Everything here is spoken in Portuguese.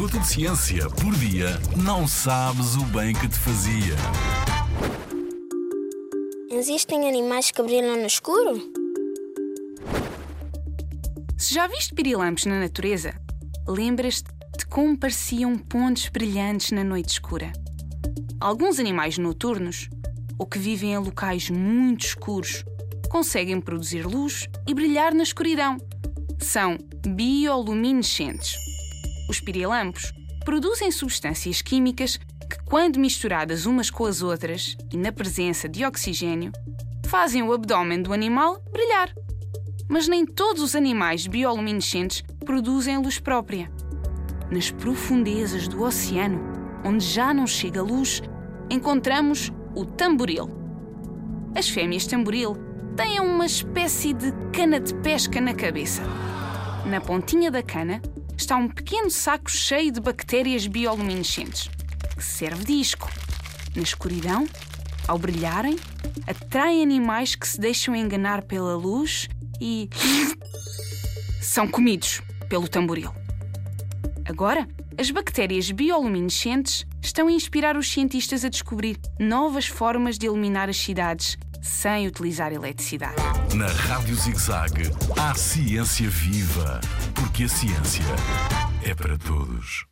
minuto de ciência por dia, não sabes o bem que te fazia. Existem animais que brilham no escuro? Se já viste pirilampos na natureza, lembras-te de como pareciam pontos brilhantes na noite escura. Alguns animais noturnos, ou que vivem em locais muito escuros, conseguem produzir luz e brilhar na escuridão. São bioluminescentes. Os pirilampos produzem substâncias químicas que, quando misturadas umas com as outras e na presença de oxigênio, fazem o abdômen do animal brilhar. Mas nem todos os animais bioluminescentes produzem luz própria. Nas profundezas do oceano, onde já não chega luz, encontramos o tamboril. As fêmeas tamboril têm uma espécie de cana de pesca na cabeça. Na pontinha da cana está um pequeno saco cheio de bactérias bioluminescentes, que serve de isco. Na escuridão, ao brilharem, atraem animais que se deixam enganar pela luz e. são comidos pelo tamboril. Agora, as bactérias bioluminescentes estão a inspirar os cientistas a descobrir novas formas de iluminar as cidades sem utilizar eletricidade. Na Rádio ZigZag, há ciência viva, porque a ciência é para todos.